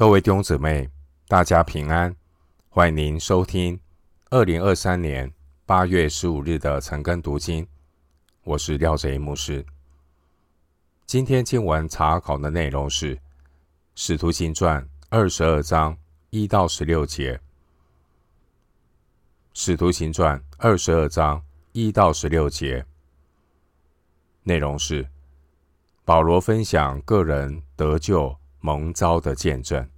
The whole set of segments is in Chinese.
各位弟兄姊妹，大家平安！欢迎您收听二零二三年八月十五日的晨更读经。我是廖哲一牧师。今天经文查考的内容是《使徒行传》二十二章一到十六节，《使徒行传》二十二章一到十六节内容是保罗分享个人得救。蒙召的见证。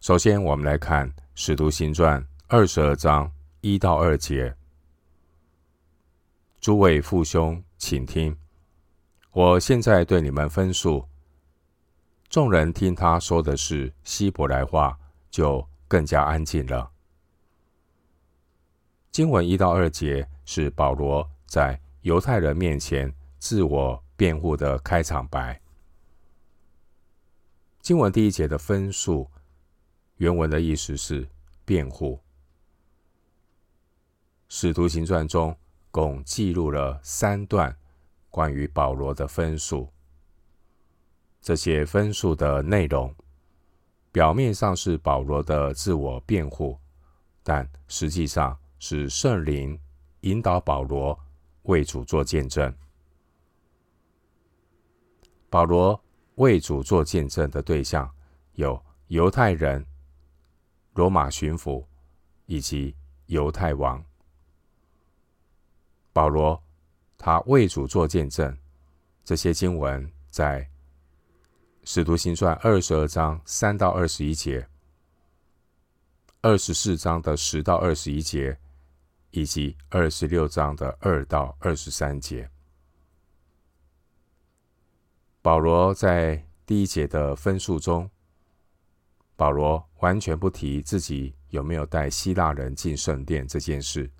首先，我们来看《使徒行传》二十二章一到二节。诸位父兄，请听，我现在对你们分述。众人听他说的是希伯来话，就更加安静了。经文一到二节是保罗在犹太人面前自我辩护的开场白。经文第一节的分数，原文的意思是辩护。使徒行传中共记录了三段关于保罗的分数。这些分数的内容，表面上是保罗的自我辩护，但实际上是圣灵引导保罗为主做见证。保罗。为主做见证的对象有犹太人、罗马巡抚以及犹太王。保罗他为主做见证，这些经文在《使徒行传》二十二章三到二十一节、二十四章的十到二十一节，以及二十六章的二到二十三节。保罗在第一节的分数中，保罗完全不提自己有没有带希腊人进圣殿这件事。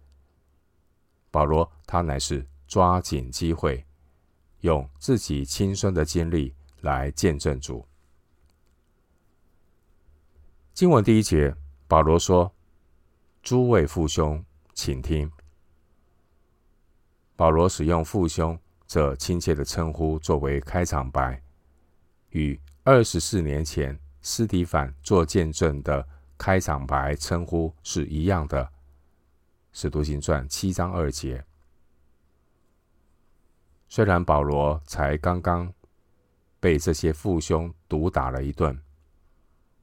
保罗他乃是抓紧机会，用自己亲身的经历来见证主。经文第一节，保罗说：“诸位父兄，请听。”保罗使用父兄。这亲切的称呼作为开场白，与二十四年前斯提凡做见证的开场白称呼是一样的。使徒行传七章二节。虽然保罗才刚刚被这些父兄毒打了一顿，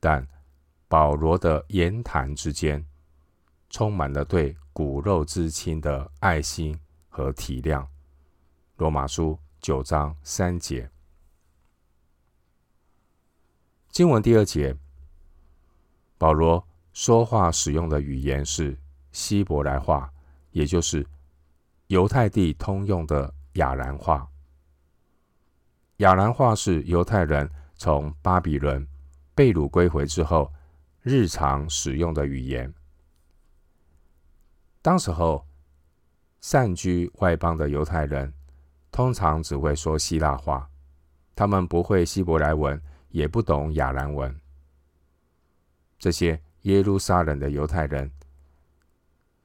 但保罗的言谈之间充满了对骨肉之亲的爱心和体谅。罗马书九章三节，经文第二节，保罗说话使用的语言是希伯来话，也就是犹太地通用的亚兰话。亚兰话是犹太人从巴比伦被掳归回之后日常使用的语言。当时候散居外邦的犹太人。通常只会说希腊话，他们不会希伯来文，也不懂亚兰文。这些耶路撒冷的犹太人，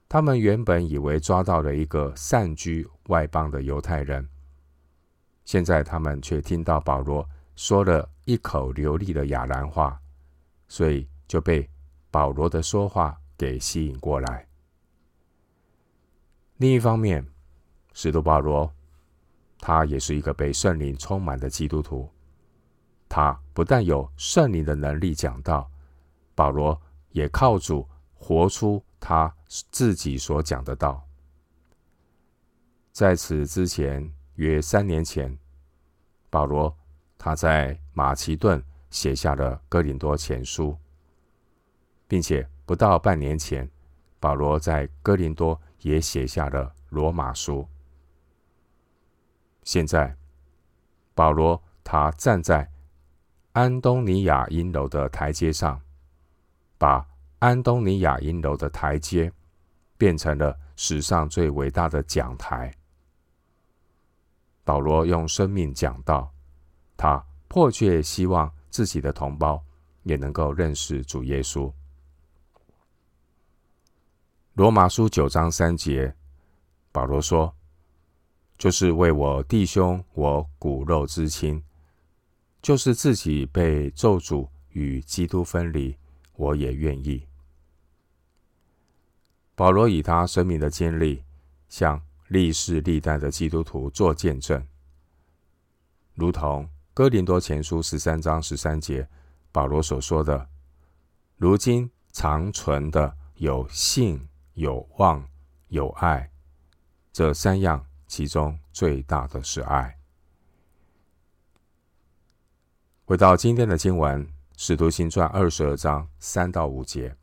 他们原本以为抓到了一个散居外邦的犹太人，现在他们却听到保罗说了一口流利的亚兰话，所以就被保罗的说话给吸引过来。另一方面，使徒保罗。他也是一个被圣灵充满的基督徒。他不但有圣灵的能力讲道，保罗也靠主活出他自己所讲的道。在此之前约三年前，保罗他在马其顿写下了哥林多前书，并且不到半年前，保罗在哥林多也写下了罗马书。现在，保罗他站在安东尼亚银楼的台阶上，把安东尼亚银楼的台阶变成了史上最伟大的讲台。保罗用生命讲道，他迫切希望自己的同胞也能够认识主耶稣。罗马书九章三节，保罗说。就是为我弟兄，我骨肉之亲，就是自己被咒诅与基督分离，我也愿意。保罗以他生命的经历，向历世历代的基督徒做见证，如同哥林多前书十三章十三节保罗所说的：“如今长存的有信、有望、有爱，这三样，其中最大的是爱。”回到今天的经文，《使徒行传》二十二章三到五节，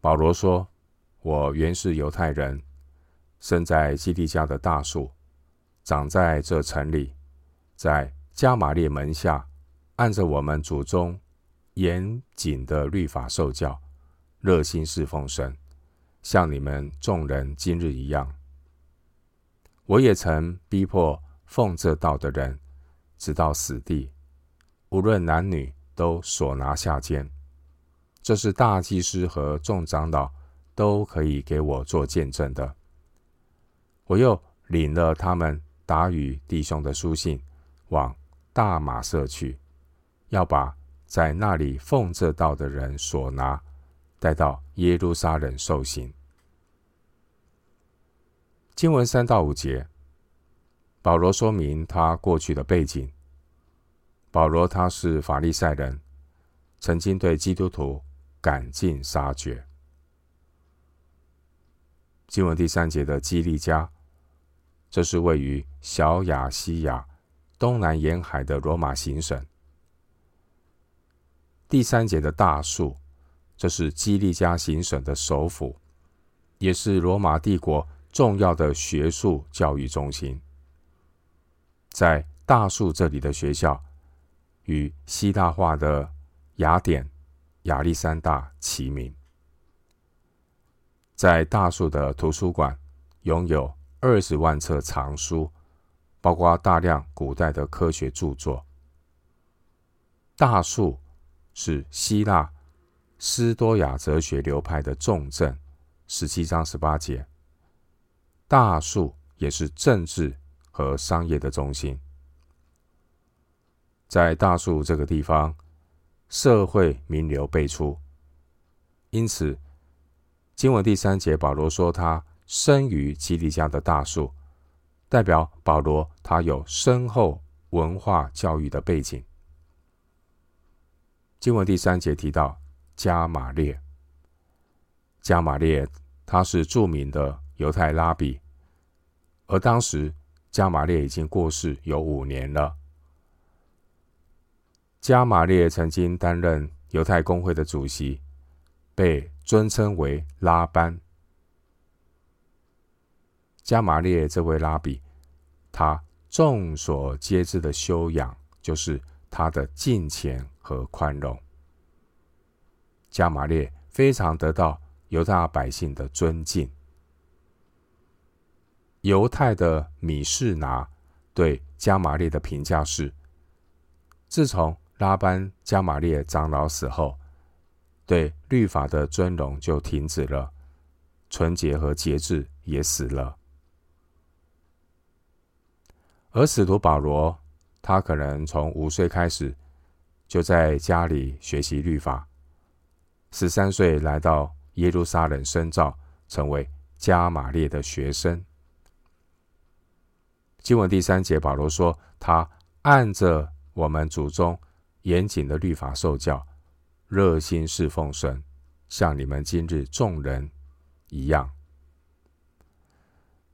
保罗说：“我原是犹太人，生在基利家的大树，长在这城里，在加玛列门下，按着我们祖宗严谨的律法受教，热心侍奉神，像你们众人今日一样。我也曾逼迫奉这道的人。”直到死地，无论男女，都所拿下监。这是大祭司和众长老都可以给我做见证的。我又领了他们打与弟兄的书信，往大马色去，要把在那里奉这道的人所拿带到耶路撒冷受刑。经文三到五节。保罗说明他过去的背景。保罗他是法利赛人，曾经对基督徒赶尽杀绝。经文第三节的基利家，这是位于小亚细亚东南沿海的罗马行省。第三节的大树，这是基利加行省的首府，也是罗马帝国重要的学术教育中心。在大树这里的学校，与希腊化的雅典、亚历山大齐名。在大树的图书馆，拥有二十万册藏书，包括大量古代的科学著作。大树是希腊斯多亚哲学流派的重镇，十七章十八节。大树也是政治。和商业的中心，在大树这个地方，社会名流辈出。因此，经文第三节，保罗说他生于基利家的大树，代表保罗他有深厚文化教育的背景。经文第三节提到加玛列，加玛列他是著名的犹太拉比，而当时。加玛列已经过世有五年了。加玛列曾经担任犹太公会的主席，被尊称为拉班。加玛列这位拉比，他众所皆知的修养就是他的敬虔和宽容。加玛列非常得到犹太百姓的尊敬。犹太的米士拿对加玛列的评价是：自从拉班加玛列长老死后，对律法的尊荣就停止了，纯洁和节制也死了。而使徒保罗，他可能从五岁开始就在家里学习律法，十三岁来到耶路撒冷深造，成为加玛列的学生。经文第三节，保罗说：“他按着我们祖宗严谨的律法受教，热心侍奉神，像你们今日众人一样。”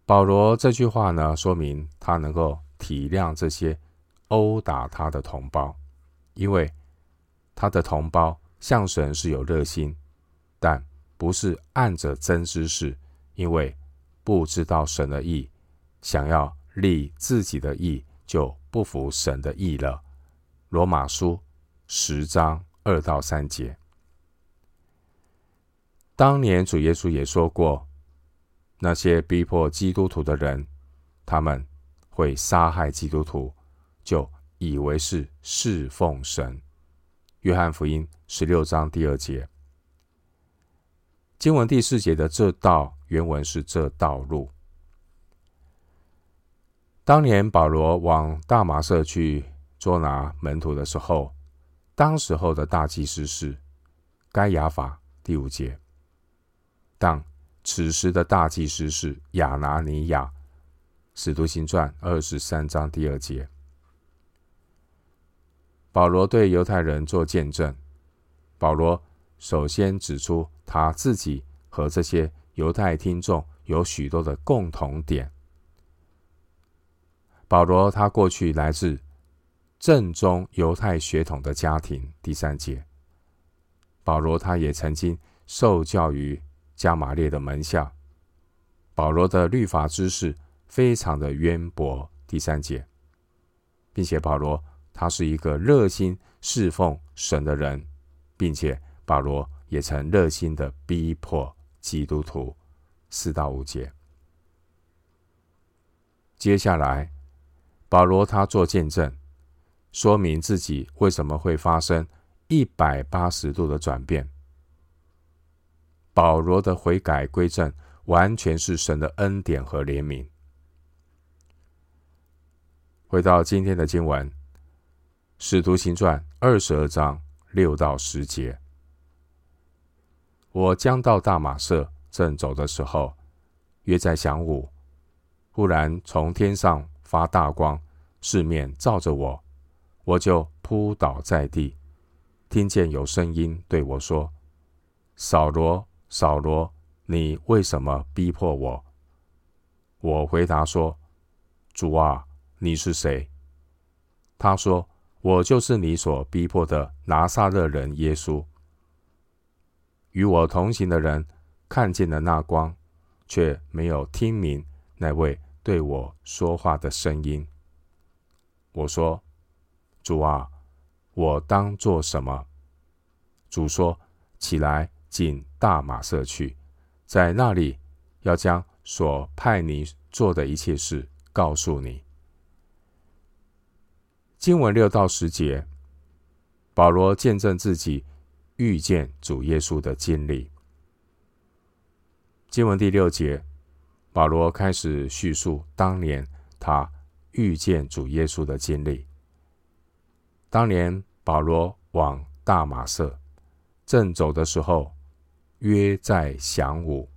保罗这句话呢，说明他能够体谅这些殴打他的同胞，因为他的同胞向神是有热心，但不是按着真知识，因为不知道神的意，想要。立自己的义，就不服神的义了。罗马书十章二到三节。当年主耶稣也说过，那些逼迫基督徒的人，他们会杀害基督徒，就以为是侍奉神。约翰福音十六章第二节。经文第四节的这道原文是这道路。当年保罗往大马色去捉拿门徒的时候，当时候的大祭司是该亚法，第五节。但此时的大祭司是亚拿尼亚，使徒行传二十三章第二节。保罗对犹太人做见证。保罗首先指出他自己和这些犹太听众有许多的共同点。保罗他过去来自正宗犹太血统的家庭，第三节。保罗他也曾经受教于加玛列的门下。保罗的律法知识非常的渊博，第三节，并且保罗他是一个热心侍奉神的人，并且保罗也曾热心的逼迫基督徒，四到五节。接下来。保罗他做见证，说明自己为什么会发生一百八十度的转变。保罗的悔改归正，完全是神的恩典和怜悯。回到今天的经文，《使徒行传》二十二章六到十节：我将到大马色，正走的时候，约在晌午，忽然从天上。发大光，四面照着我，我就扑倒在地，听见有声音对我说：“扫罗，扫罗，你为什么逼迫我？”我回答说：“主啊，你是谁？”他说：“我就是你所逼迫的拿撒勒人耶稣。”与我同行的人看见了那光，却没有听明那位。对我说话的声音，我说：“主啊，我当做什么？”主说：“起来，进大马色去，在那里要将所派你做的一切事告诉你。”经文六到十节，保罗见证自己遇见主耶稣的经历。经文第六节。保罗开始叙述当年他遇见主耶稣的经历。当年保罗往大马色正走的时候，约在晌午。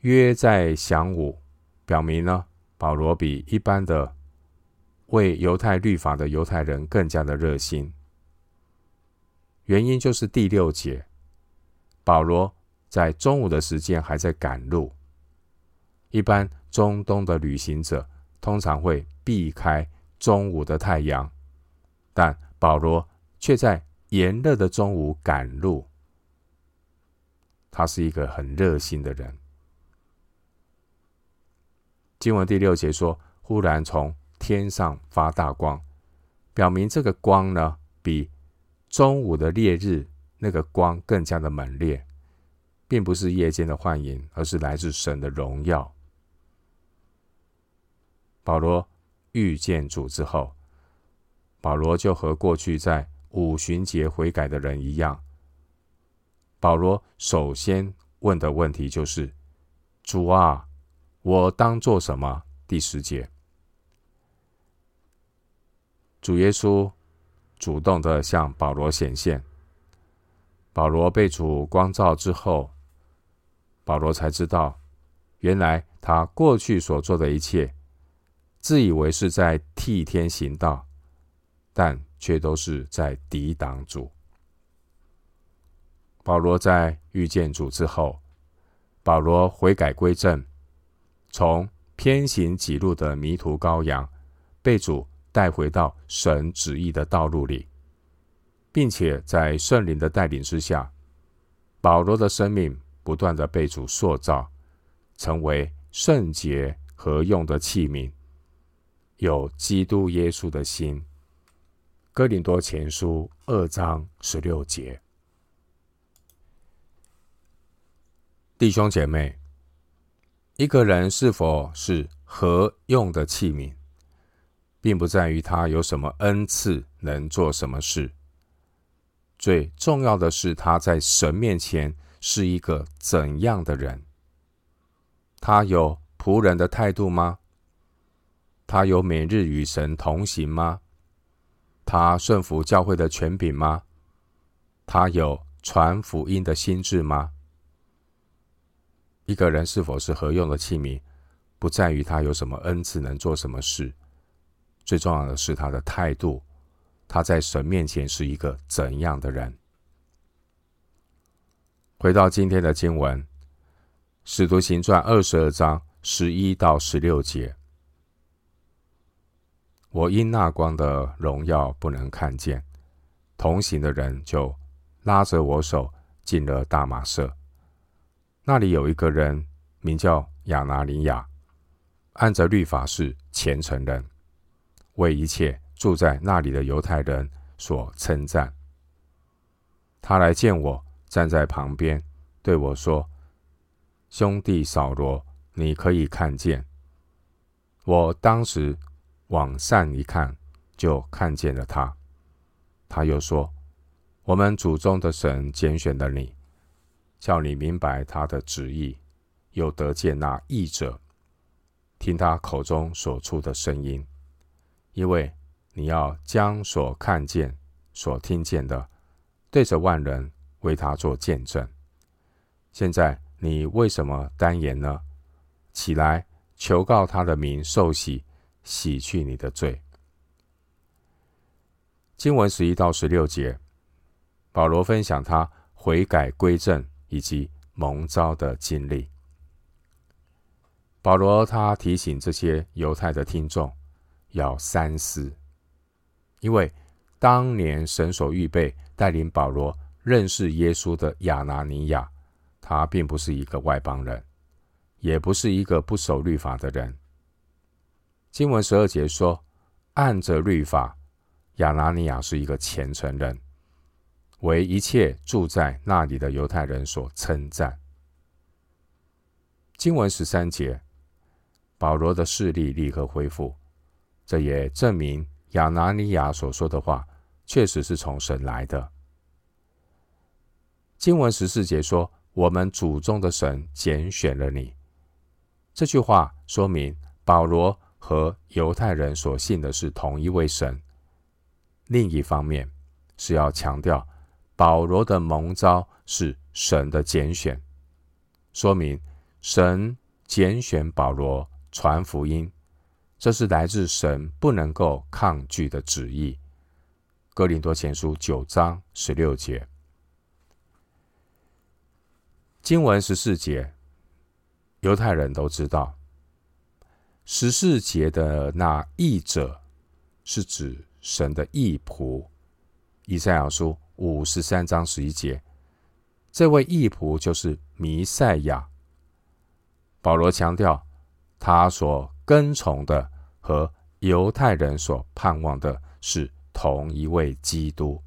约在晌午，表明呢，保罗比一般的为犹太律法的犹太人更加的热心。原因就是第六节，保罗。在中午的时间还在赶路。一般中东的旅行者通常会避开中午的太阳，但保罗却在炎热的中午赶路。他是一个很热心的人。经文第六节说：“忽然从天上发大光，表明这个光呢，比中午的烈日那个光更加的猛烈。”并不是夜间的幻影，而是来自神的荣耀。保罗遇见主之后，保罗就和过去在五旬节悔改的人一样。保罗首先问的问题就是：“主啊，我当做什么？”第十节，主耶稣主动的向保罗显现。保罗被主光照之后。保罗才知道，原来他过去所做的一切，自以为是在替天行道，但却都是在抵挡主。保罗在遇见主之后，保罗悔改归正，从偏行己路的迷途羔羊，被主带回到神旨意的道路里，并且在圣灵的带领之下，保罗的生命。不断的被主塑造，成为圣洁合用的器皿，有基督耶稣的心。哥林多前书二章十六节，弟兄姐妹，一个人是否是合用的器皿，并不在于他有什么恩赐，能做什么事，最重要的是他在神面前。是一个怎样的人？他有仆人的态度吗？他有每日与神同行吗？他顺服教会的权柄吗？他有传福音的心志吗？一个人是否是合用的器皿，不在于他有什么恩赐，能做什么事，最重要的是他的态度。他在神面前是一个怎样的人？回到今天的经文，《使徒行传》二十二章十一到十六节，我因那光的荣耀不能看见，同行的人就拉着我手进了大马色。那里有一个人名叫亚拿尼亚，按着律法是虔诚人，为一切住在那里的犹太人所称赞。他来见我，站在旁边对我说：“兄弟扫罗，你可以看见。”我当时往上一看，就看见了他。他又说：“我们祖宗的神拣选了你。”叫你明白他的旨意，又得见那译者，听他口中所出的声音，因为你要将所看见、所听见的，对着万人为他做见证。现在你为什么单言呢？起来，求告他的名，受洗，洗去你的罪。经文十一到十六节，保罗分享他悔改归正。以及蒙召的经历，保罗他提醒这些犹太的听众要三思，因为当年神所预备带领保罗认识耶稣的亚拿尼亚，他并不是一个外邦人，也不是一个不守律法的人。经文十二节说，按着律法，亚拿尼亚是一个虔诚人。为一切住在那里的犹太人所称赞。经文十三节，保罗的视力立刻恢复，这也证明亚拿尼亚所说的话确实是从神来的。经文十四节说：“我们祖宗的神拣选了你。”这句话说明保罗和犹太人所信的是同一位神。另一方面是要强调。保罗的蒙召是神的拣选，说明神拣选保罗传福音，这是来自神不能够抗拒的旨意。哥林多前书九章十六节，经文十四节，犹太人都知道，十四节的那译者是指神的义仆，以赛亚书。五十三章十一节，这位义仆就是弥赛亚。保罗强调，他所跟从的和犹太人所盼望的是同一位基督。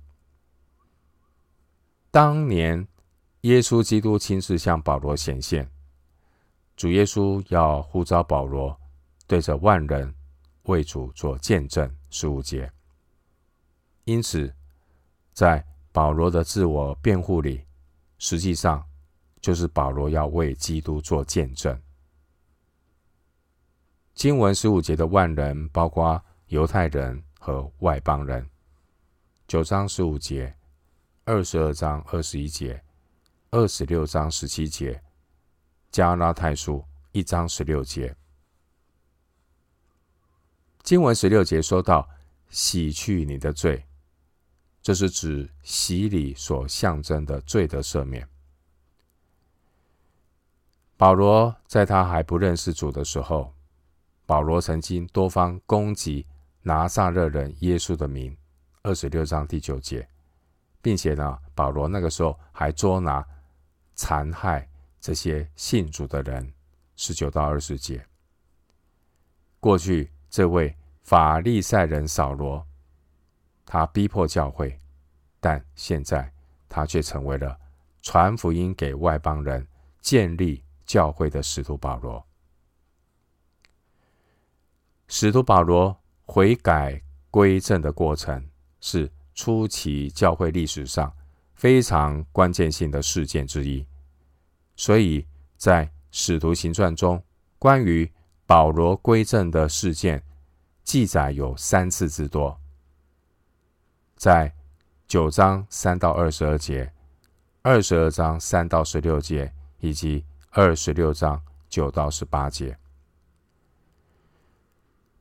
当年耶稣基督亲自向保罗显现，主耶稣要呼召保罗对着万人为主做见证。十五节，因此在保罗的自我辩护里，实际上就是保罗要为基督做见证。经文十五节的万人，包括犹太人和外邦人。九章十五节，二十二章二十一节，二十六章十七节，加拉太书一章十六节。经文十六节说到：“洗去你的罪。”这是指洗礼所象征的罪的赦免。保罗在他还不认识主的时候，保罗曾经多方攻击拿撒勒人耶稣的名，二十六章第九节，并且呢，保罗那个时候还捉拿、残害这些信主的人，十九到二十节。过去这位法利赛人扫罗。他逼迫教会，但现在他却成为了传福音给外邦人、建立教会的使徒保罗。使徒保罗悔改归正的过程，是初期教会历史上非常关键性的事件之一。所以在使徒行传中，关于保罗归正的事件记载有三次之多。在九章三到二十二节、二十二章三到十六节以及二十六章九到十八节。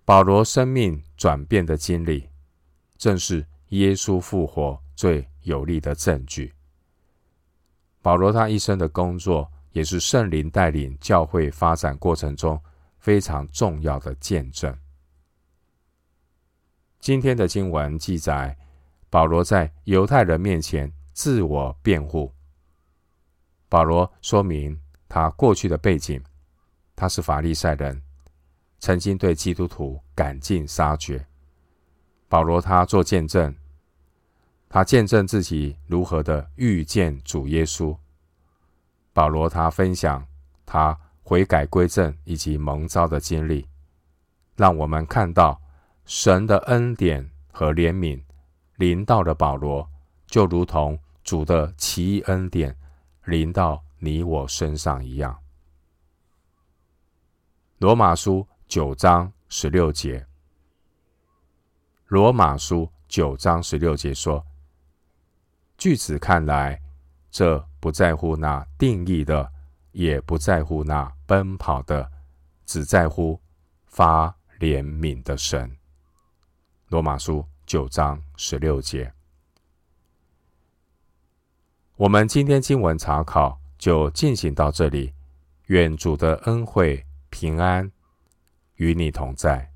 保罗生命转变的经历，正是耶稣复活最有力的证据。保罗他一生的工作，也是圣灵带领教会发展过程中非常重要的见证。今天的经文记载，保罗在犹太人面前自我辩护。保罗说明他过去的背景，他是法利赛人。曾经对基督徒赶尽杀绝。保罗他做见证，他见证自己如何的遇见主耶稣。保罗他分享他悔改归正以及蒙召的经历，让我们看到神的恩典和怜悯临到了保罗，就如同主的奇异恩典临到你我身上一样。罗马书。九章十六节，罗马书九章十六节说：“据此看来，这不在乎那定义的，也不在乎那奔跑的，只在乎发怜悯的神。”罗马书九章十六节。我们今天经文查考就进行到这里，愿主的恩惠平安。与你同在。